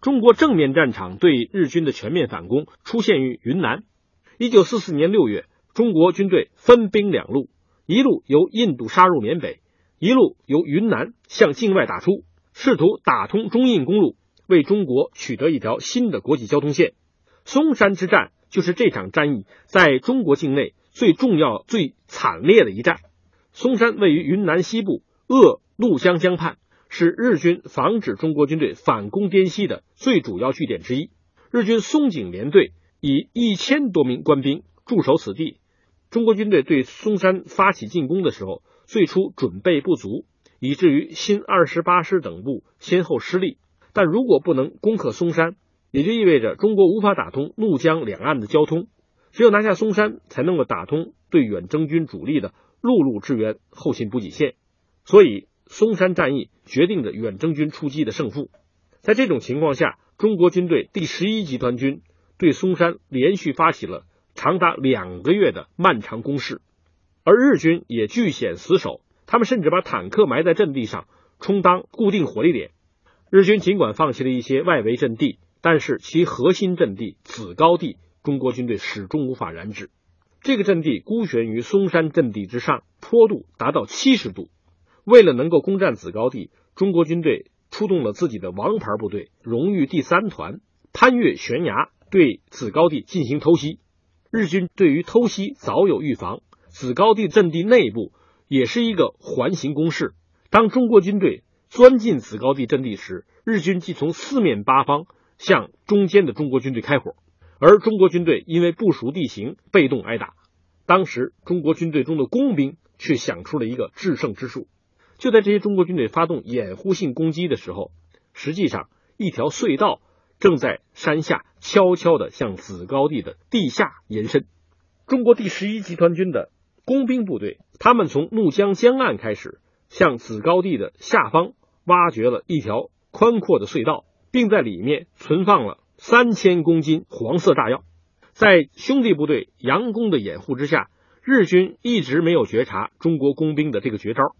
中国正面战场对日军的全面反攻出现于云南。一九四四年六月，中国军队分兵两路，一路由印度杀入缅北，一路由云南向境外打出，试图打通中印公路，为中国取得一条新的国际交通线。松山之战就是这场战役在中国境内最重要、最惨烈的一战。松山位于云南西部鄂怒江江畔。是日军防止中国军队反攻滇西的最主要据点之一。日军松井联队以一千多名官兵驻守此地。中国军队对松山发起进攻的时候，最初准备不足，以至于新二十八师等部先后失利。但如果不能攻克松山，也就意味着中国无法打通怒江两岸的交通。只有拿下松山，才能够打通对远征军主力的陆路支援后勤补给线。所以。松山战役决定着远征军出击的胜负。在这种情况下，中国军队第十一集团军对松山连续发起了长达两个月的漫长攻势，而日军也据险死守。他们甚至把坦克埋在阵地上，充当固定火力点。日军尽管放弃了一些外围阵地，但是其核心阵地子高地，中国军队始终无法染指。这个阵地孤悬于松山阵地之上，坡度达到七十度。为了能够攻占子高地，中国军队出动了自己的王牌部队——荣誉第三团，攀越悬崖对子高地进行偷袭。日军对于偷袭早有预防，子高地阵地内部也是一个环形攻势。当中国军队钻进子高地阵地时，日军即从四面八方向中间的中国军队开火，而中国军队因为不熟地形，被动挨打。当时，中国军队中的工兵却想出了一个制胜之术。就在这些中国军队发动掩护性攻击的时候，实际上一条隧道正在山下悄悄地向子高地的地下延伸。中国第十一集团军的工兵部队，他们从怒江江岸开始，向子高地的下方挖掘了一条宽阔的隧道，并在里面存放了三千公斤黄色炸药。在兄弟部队佯攻的掩护之下，日军一直没有觉察中国工兵的这个绝招。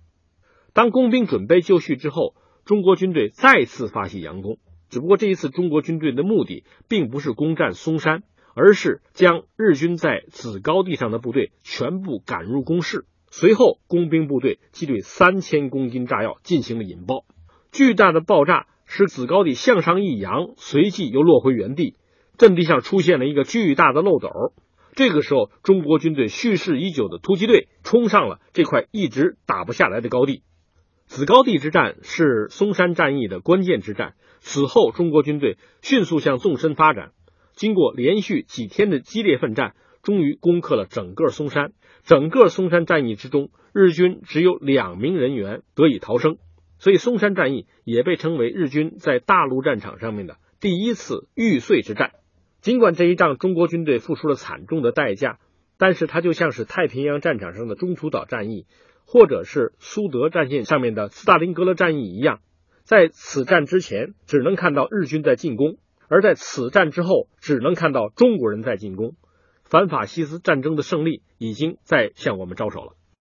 当工兵准备就绪之后，中国军队再次发起佯攻。只不过这一次，中国军队的目的并不是攻占松山，而是将日军在子高地上的部队全部赶入工事。随后，工兵部队即对三千公斤炸药进行了引爆，巨大的爆炸使子高地向上一扬，随即又落回原地，阵地上出现了一个巨大的漏斗。这个时候，中国军队蓄势已久的突击队冲上了这块一直打不下来的高地。子高地之战是松山战役的关键之战。此后，中国军队迅速向纵深发展，经过连续几天的激烈奋战，终于攻克了整个松山。整个松山战役之中，日军只有两名人员得以逃生，所以松山战役也被称为日军在大陆战场上面的第一次玉碎之战。尽管这一仗中国军队付出了惨重的代价，但是它就像是太平洋战场上的中途岛战役。或者是苏德战线上面的斯大林格勒战役一样，在此战之前只能看到日军在进攻，而在此战之后只能看到中国人在进攻。反法西斯战争的胜利已经在向我们招手了。